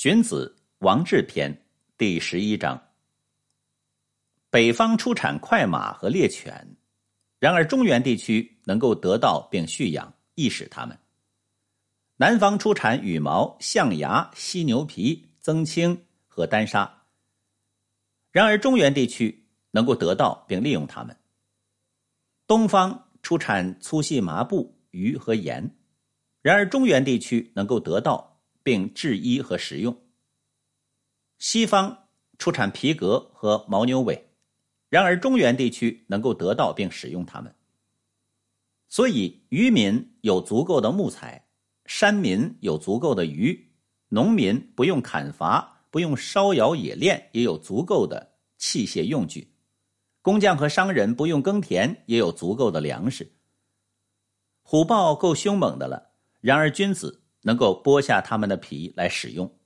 荀子·王志篇第十一章：北方出产快马和猎犬，然而中原地区能够得到并蓄养，易使他们；南方出产羽毛、象牙、犀牛皮、增青和丹砂，然而中原地区能够得到并利用它们；东方出产粗细麻布、鱼和盐，然而中原地区能够得到。并制衣和食用。西方出产皮革和牦牛尾，然而中原地区能够得到并使用它们。所以渔民有足够的木材，山民有足够的鱼，农民不用砍伐，不用烧窑冶炼，也有足够的器械用具。工匠和商人不用耕田，也有足够的粮食。虎豹够凶猛的了，然而君子。能够剥下他们的皮来使用，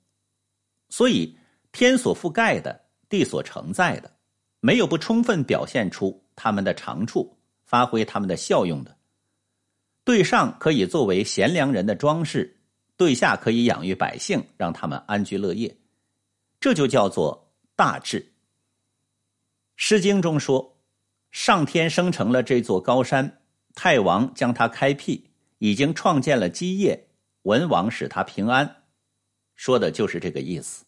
所以天所覆盖的，地所承载的，没有不充分表现出他们的长处，发挥他们的效用的。对上可以作为贤良人的装饰，对下可以养育百姓，让他们安居乐业，这就叫做大治。《诗经》中说：“上天生成了这座高山，太王将它开辟，已经创建了基业。”文王使他平安，说的就是这个意思。